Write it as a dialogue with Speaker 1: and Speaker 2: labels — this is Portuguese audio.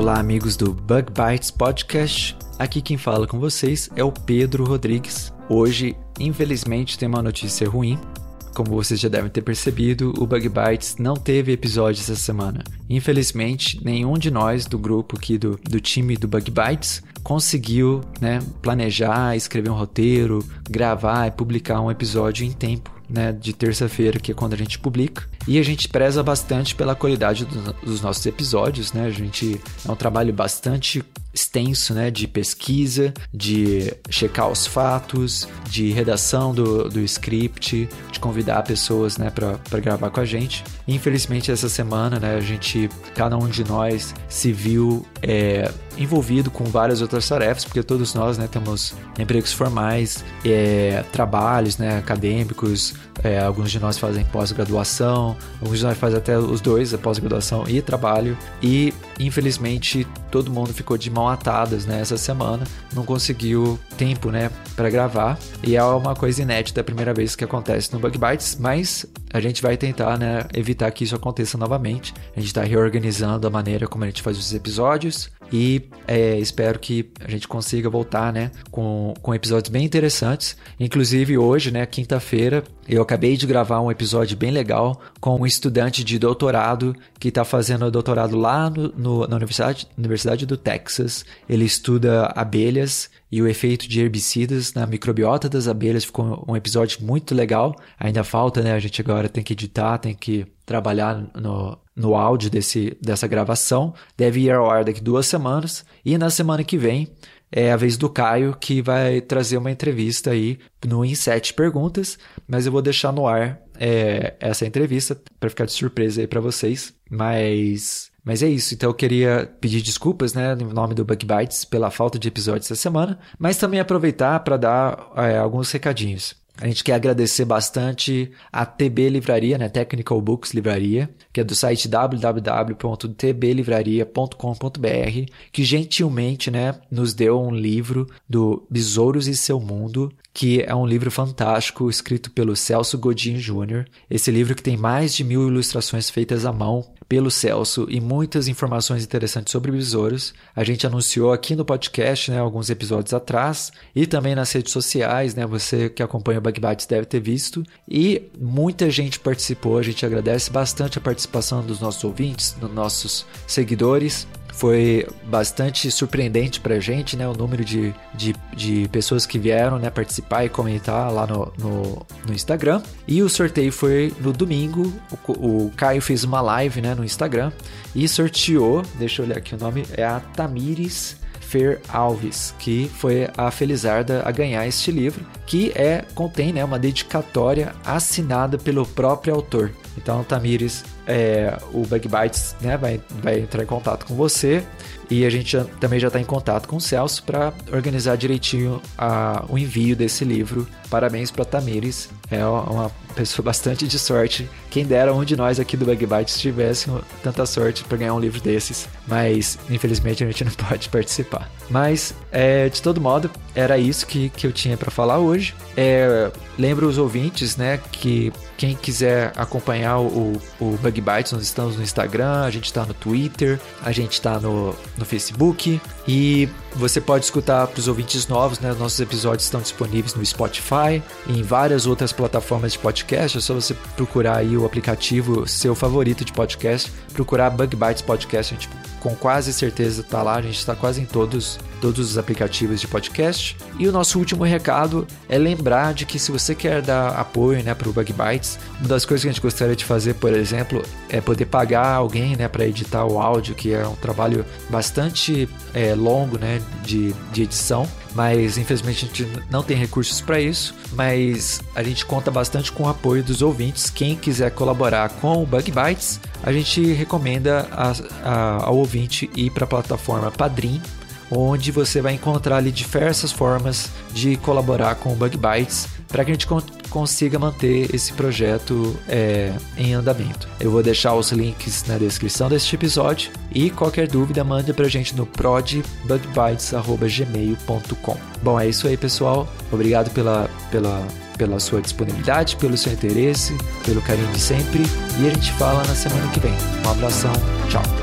Speaker 1: Olá, amigos do Bug Bites Podcast. Aqui quem fala com vocês é o Pedro Rodrigues. Hoje, infelizmente, tem uma notícia ruim. Como vocês já devem ter percebido, o Bug Bites não teve episódio essa semana. Infelizmente, nenhum de nós do grupo aqui do, do time do Bug Bites conseguiu né, planejar, escrever um roteiro, gravar e publicar um episódio em tempo. Né, de terça-feira, que é quando a gente publica. E a gente preza bastante pela qualidade do, dos nossos episódios, né? A gente é um trabalho bastante extenso, né, de pesquisa, de checar os fatos, de redação do, do script, de convidar pessoas, né, para gravar com a gente. Infelizmente essa semana, né, a gente, cada um de nós se viu é, envolvido com várias outras tarefas, porque todos nós, né, temos empregos formais, é, trabalhos, né, acadêmicos, é, alguns de nós fazem pós-graduação, alguns de nós fazem até os dois, a pós-graduação e trabalho, e infelizmente todo mundo ficou de mão atadas né, essa semana, não conseguiu tempo né, para gravar, e é uma coisa inédita, a primeira vez que acontece no Bug Bites, mas a gente vai tentar né, evitar que isso aconteça novamente. A gente está reorganizando a maneira como a gente faz os episódios, e é, espero que a gente consiga voltar, né, com, com episódios bem interessantes. Inclusive hoje, né, quinta-feira, eu acabei de gravar um episódio bem legal com um estudante de doutorado que está fazendo doutorado lá no, no, na Universidade, Universidade do Texas. Ele estuda abelhas e o efeito de herbicidas na microbiota das abelhas. Ficou um episódio muito legal. Ainda falta, né? A gente agora tem que editar, tem que trabalhar no, no áudio desse, dessa gravação. Deve ir ao ar daqui duas semanas. E na semana que vem é a vez do Caio, que vai trazer uma entrevista aí no Em Sete Perguntas. Mas eu vou deixar no ar é, essa entrevista para ficar de surpresa aí para vocês. Mas, mas é isso. Então eu queria pedir desculpas, né, no nome do Bug Bites pela falta de episódios essa semana. Mas também aproveitar para dar é, alguns recadinhos. A gente quer agradecer bastante a TB Livraria, né? Technical Books Livraria, que é do site www.tblivraria.com.br, que gentilmente, né, nos deu um livro do Besouros e Seu Mundo, que é um livro fantástico escrito pelo Celso Godin Jr. Esse livro que tem mais de mil ilustrações feitas à mão pelo Celso e muitas informações interessantes sobre besouros. A gente anunciou aqui no podcast, né, alguns episódios atrás e também nas redes sociais, né, você que acompanha o Bug Bites deve ter visto e muita gente participou. A gente agradece bastante a participação dos nossos ouvintes, dos nossos seguidores foi bastante surpreendente pra gente, né? O número de, de, de pessoas que vieram né, participar e comentar lá no, no, no Instagram. E o sorteio foi no domingo. O, o, Caio fez uma live né, no Instagram e sorteou, deixa eu olhar aqui o nome, é a Tamires Fer Alves, que foi a felizarda a ganhar este livro, que é contém né, uma dedicatória assinada pelo próprio autor. Então, Tamires, é, o Bug Bites né, vai, vai entrar em contato com você e a gente já, também já está em contato com o Celso para organizar direitinho a, o envio desse livro. Parabéns para Tamires, é uma pessoa bastante de sorte. Quem dera um de nós aqui do Bug Bites tivesse tanta sorte para ganhar um livro desses, mas infelizmente a gente não pode participar. Mas, é, de todo modo, era isso que, que eu tinha para falar hoje. É, lembro os ouvintes, né, que quem quiser acompanhar o, o Bug Bites, nós estamos no Instagram, a gente está no Twitter, a gente está no, no Facebook e você pode escutar para os ouvintes novos, né? Nossos episódios estão disponíveis no Spotify e em várias outras plataformas de podcast. É só você procurar aí o aplicativo seu favorito de podcast, procurar Bug Bites Podcast. A gente com quase certeza está lá. A gente está quase em todos todos os aplicativos de podcast. E o nosso último recado é lembrar de que se você quer dar apoio né, para o Bug Bites, uma das coisas que a gente gostaria de fazer, por exemplo, é poder pagar alguém né, para editar o áudio, que é um trabalho bastante é, longo né, de, de edição mas infelizmente a gente não tem recursos para isso. Mas a gente conta bastante com o apoio dos ouvintes. Quem quiser colaborar com o Bug Bites, a gente recomenda a, a, ao ouvinte ir para a plataforma Padrim onde você vai encontrar ali diversas formas de colaborar com o Bug Bites para que a gente consiga manter esse projeto é, em andamento. Eu vou deixar os links na descrição deste episódio e qualquer dúvida mande para a gente no prodbugbites.gmail.com. Bom, é isso aí, pessoal. Obrigado pela, pela, pela sua disponibilidade, pelo seu interesse, pelo carinho de sempre e a gente fala na semana que vem. Um abração, tchau.